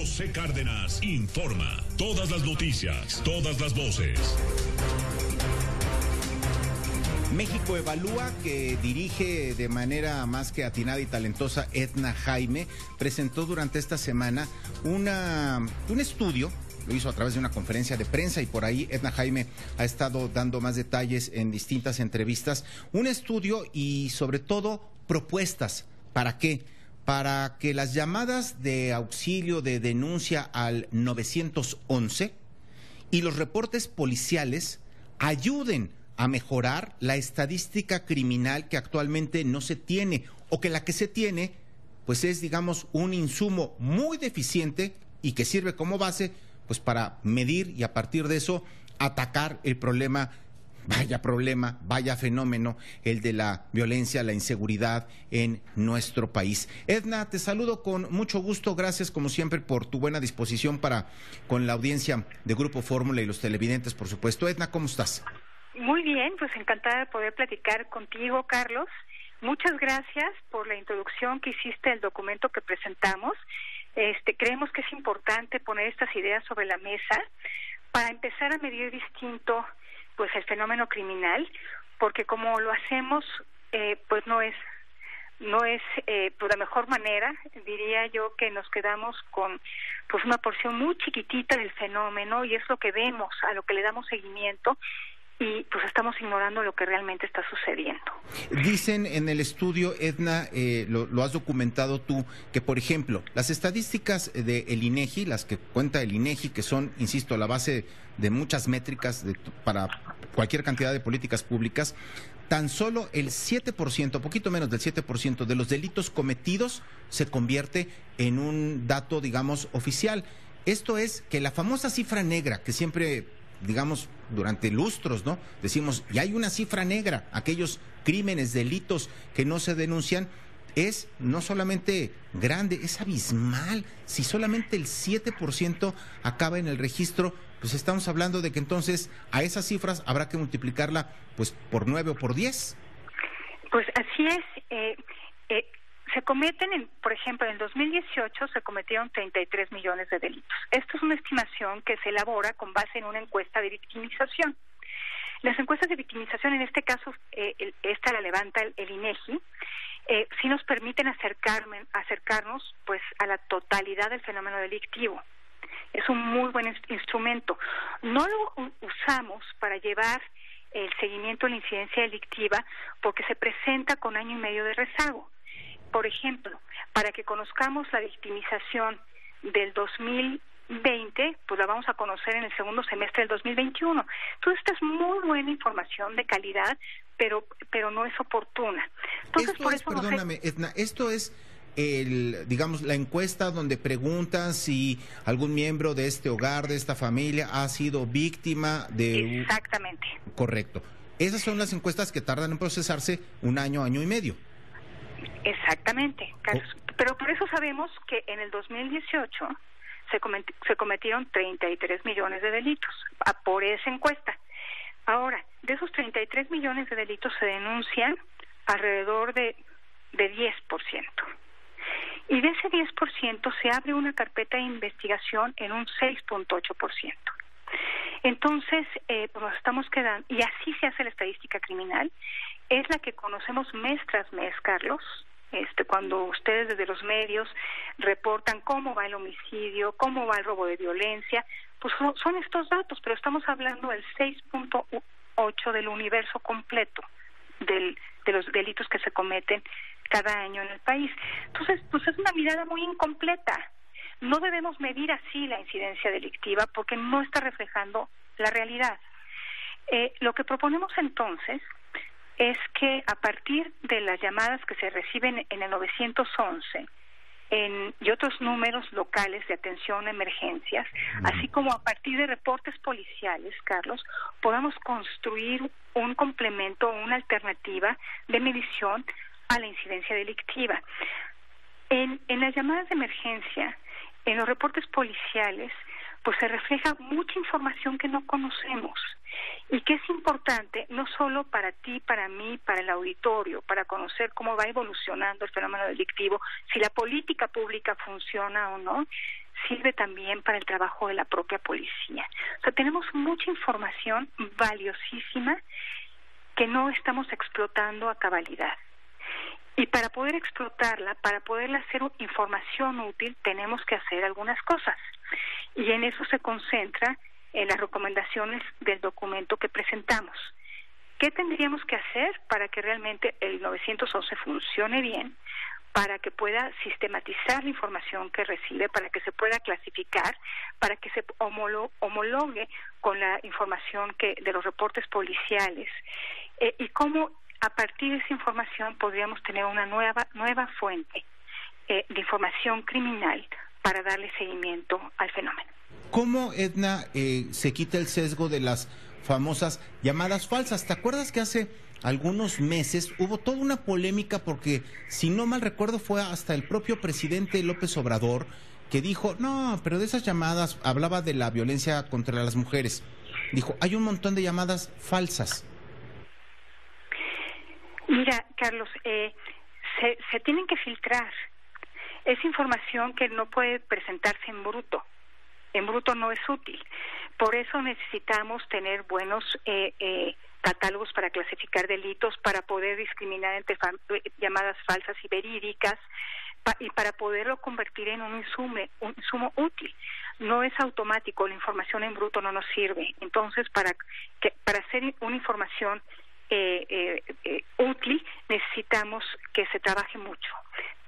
José Cárdenas informa. Todas las noticias, todas las voces. México Evalúa, que dirige de manera más que atinada y talentosa Edna Jaime, presentó durante esta semana una, un estudio lo hizo a través de una conferencia de prensa y por ahí Edna Jaime ha estado dando más detalles en distintas entrevistas. Un estudio y sobre todo propuestas. ¿Para qué? Para que las llamadas de auxilio de denuncia al 911 y los reportes policiales ayuden a mejorar la estadística criminal que actualmente no se tiene o que la que se tiene pues es digamos un insumo muy deficiente y que sirve como base pues para medir y a partir de eso atacar el problema Vaya problema, vaya fenómeno el de la violencia, la inseguridad en nuestro país. Edna, te saludo con mucho gusto. Gracias como siempre por tu buena disposición para con la audiencia de Grupo Fórmula y los televidentes, por supuesto. Edna, ¿cómo estás? Muy bien, pues encantada de poder platicar contigo, Carlos. Muchas gracias por la introducción que hiciste del documento que presentamos. Este, creemos que es importante poner estas ideas sobre la mesa para empezar a medir distinto pues el fenómeno criminal, porque como lo hacemos, eh, pues no es no es eh, pues la mejor manera diría yo que nos quedamos con pues una porción muy chiquitita del fenómeno y es lo que vemos a lo que le damos seguimiento y pues estamos ignorando lo que realmente está sucediendo. Dicen en el estudio, Edna, eh, lo, has documentado tú, que por ejemplo, las estadísticas de el INEGI, las que cuenta el INEGI, que son, insisto, la base de muchas métricas para cualquier cantidad de políticas públicas, tan solo el 7%, poquito menos del 7% de los delitos cometidos se convierte en un dato, digamos, oficial. Esto es que la famosa cifra negra que siempre digamos, durante lustros, ¿no? Decimos, y hay una cifra negra, aquellos crímenes, delitos que no se denuncian, es no solamente grande, es abismal. Si solamente el 7% acaba en el registro, pues estamos hablando de que entonces a esas cifras habrá que multiplicarla pues por 9 o por 10. Pues así es. Eh, eh, se cometen, en, por ejemplo, en 2018 se cometieron 33 millones de delitos. Esto es una estimación que se elabora con base en una encuesta de victimización. Las encuestas de victimización, en este caso, eh, esta la levanta el, INEGI, eh, sí nos permiten acercarme, acercarnos pues a la totalidad del fenómeno delictivo. Es un muy buen instrumento. No lo usamos para llevar el seguimiento de la incidencia delictiva porque se presenta con año y medio de rezago. Por ejemplo, para que conozcamos la victimización del 2020, pues la vamos a conocer en el segundo semestre del 2021. Toda esta es muy buena información de calidad, pero pero no es oportuna. Entonces, esto por es, eso perdóname, Edna, esto es el, digamos, la encuesta donde preguntan si algún miembro de este hogar, de esta familia, ha sido víctima de... Exactamente. Correcto. Esas son las encuestas que tardan en procesarse un año, año y medio. Exactamente, Carlos. Oh. Pero por eso sabemos que en el 2018 se, se cometieron 33 millones de delitos por esa encuesta. Ahora, de esos 33 millones de delitos se denuncian alrededor de, de 10%. Y de ese 10% se abre una carpeta de investigación en un 6.8%. Entonces, eh, pues nos estamos quedando, y así se hace la estadística criminal, es la que conocemos mes tras mes, Carlos. Este, cuando ustedes desde los medios reportan cómo va el homicidio, cómo va el robo de violencia, pues son, estos datos, pero estamos hablando del 6.8 del universo completo del, de los delitos que se cometen cada año en el país. Entonces, pues es una mirada muy incompleta. No debemos medir así la incidencia delictiva porque no está reflejando la realidad. Eh, lo que proponemos entonces es que a partir de las llamadas que se reciben en el 911 en, y otros números locales de atención a emergencias, así como a partir de reportes policiales, Carlos, podamos construir un complemento o una alternativa de medición a la incidencia delictiva. En, en las llamadas de emergencia, en los reportes policiales, pues se refleja mucha información que no conocemos y que es importante no solo para ti, para mí, para el auditorio, para conocer cómo va evolucionando el fenómeno delictivo, si la política pública funciona o no, sirve también para el trabajo de la propia policía. O sea, tenemos mucha información valiosísima que no estamos explotando a cabalidad. Y para poder explotarla, para poderla hacer información útil, tenemos que hacer algunas cosas. Y en eso se concentra en las recomendaciones del documento que presentamos. ¿Qué tendríamos que hacer para que realmente el 911 funcione bien? para que pueda sistematizar la información que recibe, para que se pueda clasificar, para que se homologue con la información que de los reportes policiales eh, y cómo a partir de esa información podríamos tener una nueva nueva fuente eh, de información criminal para darle seguimiento al fenómeno. ¿Cómo, Edna, eh, se quita el sesgo de las famosas llamadas falsas? ¿Te acuerdas que hace algunos meses hubo toda una polémica porque, si no mal recuerdo, fue hasta el propio presidente López Obrador que dijo, no, pero de esas llamadas hablaba de la violencia contra las mujeres. Dijo, hay un montón de llamadas falsas. Mira, Carlos, eh, se, se tienen que filtrar. Es información que no puede presentarse en bruto. En bruto no es útil. Por eso necesitamos tener buenos eh, eh, catálogos para clasificar delitos, para poder discriminar entre llamadas falsas y verídicas, y para poderlo convertir en un insumo, un insumo útil. No es automático, la información en bruto no nos sirve. Entonces, para, que, para hacer una información eh, eh, eh, útil, necesitamos que se trabaje mucho.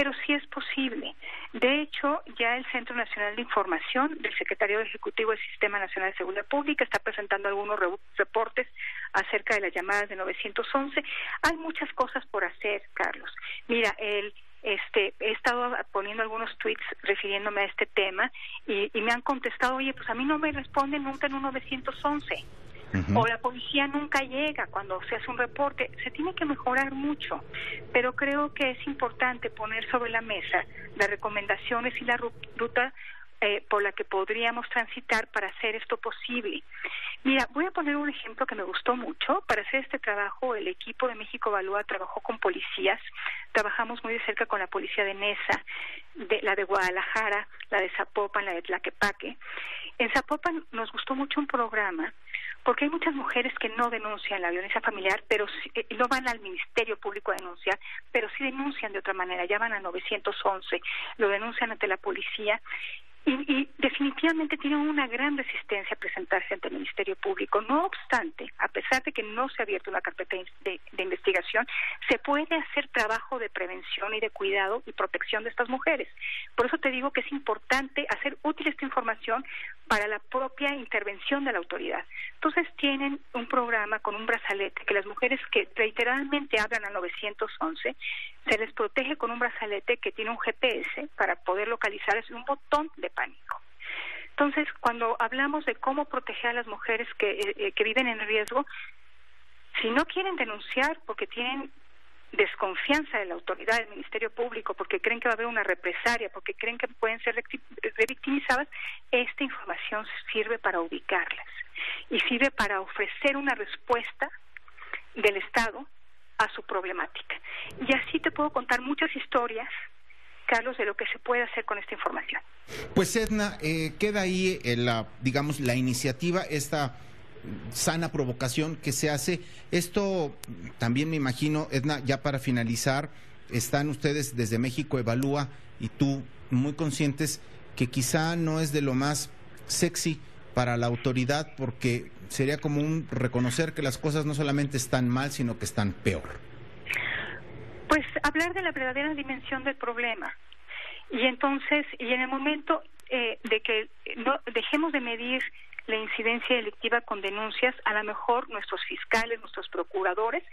Pero sí es posible. De hecho, ya el Centro Nacional de Información del Secretario Ejecutivo del Sistema Nacional de Seguridad Pública está presentando algunos reportes acerca de las llamadas de 911. Hay muchas cosas por hacer, Carlos. Mira, el este, he estado poniendo algunos tweets refiriéndome a este tema y, y me han contestado, oye, pues a mí no me responden nunca en un 911 o la policía nunca llega cuando se hace un reporte. Se tiene que mejorar mucho, pero creo que es importante poner sobre la mesa las recomendaciones y la ruta eh, por la que podríamos transitar para hacer esto posible. Mira, voy a poner un ejemplo que me gustó mucho. Para hacer este trabajo, el equipo de México Evalúa trabajó con policías. Trabajamos muy de cerca con la policía de Nesa, de, la de Guadalajara, la de Zapopan, la de Tlaquepaque. En Zapopan nos gustó mucho un programa porque hay muchas mujeres que no denuncian la violencia familiar, pero eh, no van al Ministerio Público a denunciar, pero sí denuncian de otra manera, llaman a 911, lo denuncian ante la policía y, definitivamente tienen una gran resistencia a presentarse ante el Ministerio Público. No obstante, a pesar de que no se ha abierto una carpeta de, investigación, se puede hacer trabajo de prevención y de cuidado y protección de estas mujeres. Por eso te digo que es importante hacer útil esta información para la propia intervención de la autoridad. Entonces tienen un programa con un brazalete que las mujeres que reiteradamente hablan al 911 se les protege con un brazalete que tiene un GPS para poder localizar, es un botón de pánico. Entonces, cuando hablamos de cómo proteger a las mujeres que, eh, eh, que viven en riesgo, si no quieren denunciar porque tienen desconfianza de la autoridad del Ministerio Público, porque creen que va a haber una represalia, porque creen que pueden ser revictimizadas, esta información sirve para ubicarlas y sirve para ofrecer una respuesta del Estado a su problemática. Y así te puedo contar muchas historias, Carlos, de lo que se puede hacer con esta información. Pues Edna, eh, queda ahí eh, la, digamos, la iniciativa, esta sana provocación que se hace. Esto también me imagino, Edna, ya para finalizar, están ustedes desde México Evalúa y tú muy conscientes que quizá no es de lo más sexy para la autoridad porque sería como un reconocer que las cosas no solamente están mal, sino que están peor. Pues hablar de la verdadera dimensión del problema. Y entonces, y en el momento eh, de que no dejemos de medir la incidencia delictiva con denuncias, a lo mejor nuestros fiscales, nuestros procuradores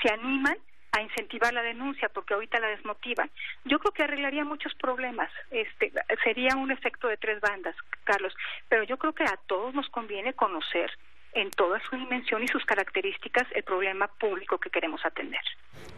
se animan a incentivar la denuncia porque ahorita la desmotivan. Yo creo que arreglaría muchos problemas. Este sería un efecto de tres bandas, Carlos, pero yo creo que a todos nos conviene conocer en toda su dimensión y sus características el problema público que queremos atender.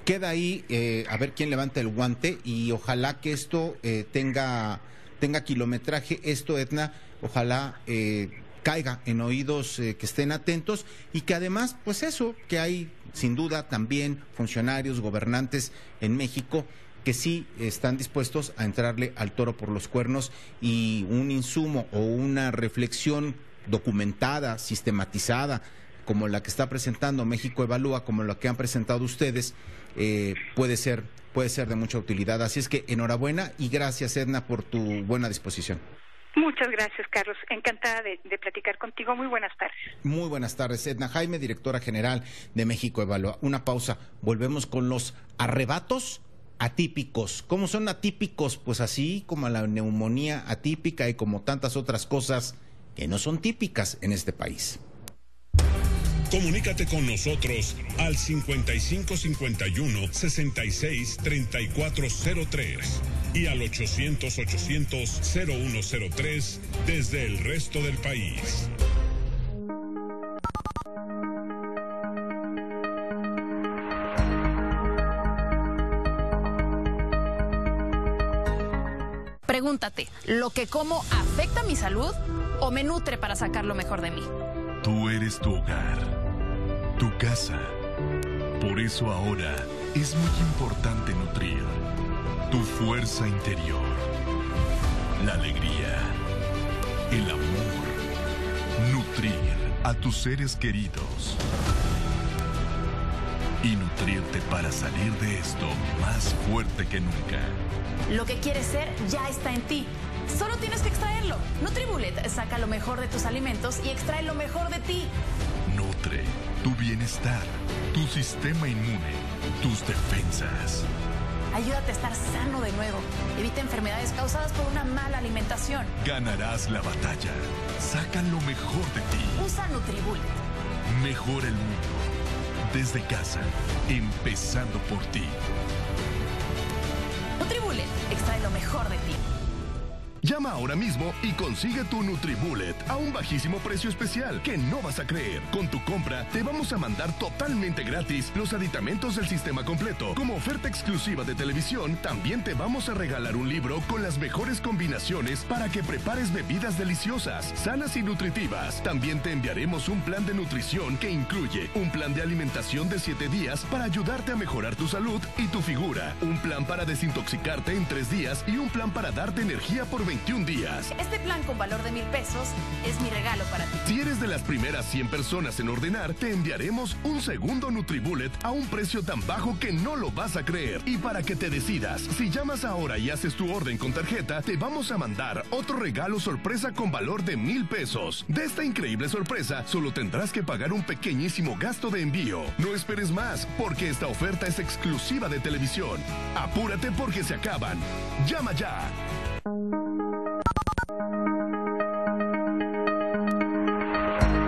Queda ahí eh, a ver quién levanta el guante y ojalá que esto eh, tenga tenga kilometraje. Esto, Etna, ojalá eh, caiga en oídos que estén atentos y que además, pues eso, que hay sin duda también funcionarios, gobernantes en México que sí están dispuestos a entrarle al toro por los cuernos y un insumo o una reflexión documentada, sistematizada, como la que está presentando México Evalúa, como la que han presentado ustedes, eh, puede ser puede ser de mucha utilidad. Así es que enhorabuena y gracias Edna por tu buena disposición. Muchas gracias, Carlos. Encantada de, platicar contigo. Muy buenas tardes. Muy buenas tardes, Edna Jaime, directora general de México Evalúa. Una pausa. Volvemos con los arrebatos atípicos. ¿Cómo son atípicos? Pues así como la neumonía atípica y como tantas otras cosas que no son típicas en este país. Comunícate con nosotros al 5551 66 3403 y al 800 800 0103 desde el resto del país. Pregúntate, ¿lo que como afecta mi salud o me nutre para sacar lo mejor de mí? Tú eres tu hogar, tu casa. Por eso ahora es muy importante nutrir tu fuerza interior, la alegría, el amor, nutrir a tus seres queridos y nutrirte para salir de esto más fuerte que nunca. Lo que quieres ser ya está en ti. Solo tienes que extraerlo. Nutribullet saca lo mejor de tus alimentos y extrae lo mejor de ti. Nutre tu bienestar, tu sistema inmune, tus defensas. Ayúdate a estar sano de nuevo. Evita enfermedades causadas por una mala alimentación. Ganarás la batalla. Saca lo mejor de ti. Usa Nutribullet. Mejora el mundo. Desde casa, empezando por ti. Nutribullet extrae lo mejor de ti. Llama ahora mismo y consigue tu NutriBullet a un bajísimo precio especial que no vas a creer. Con tu compra te vamos a mandar totalmente gratis los aditamentos del sistema completo. Como oferta exclusiva de televisión, también te vamos a regalar un libro con las mejores combinaciones para que prepares bebidas deliciosas, sanas y nutritivas. También te enviaremos un plan de nutrición que incluye un plan de alimentación de 7 días para ayudarte a mejorar tu salud y tu figura, un plan para desintoxicarte en 3 días y un plan para darte energía por 21 días. Este plan con valor de mil pesos es mi regalo para ti. Si eres de las primeras 100 personas en ordenar, te enviaremos un segundo NutriBullet a un precio tan bajo que no lo vas a creer. Y para que te decidas, si llamas ahora y haces tu orden con tarjeta, te vamos a mandar otro regalo sorpresa con valor de mil pesos. De esta increíble sorpresa, solo tendrás que pagar un pequeñísimo gasto de envío. No esperes más, porque esta oferta es exclusiva de televisión. Apúrate porque se acaban. Llama ya.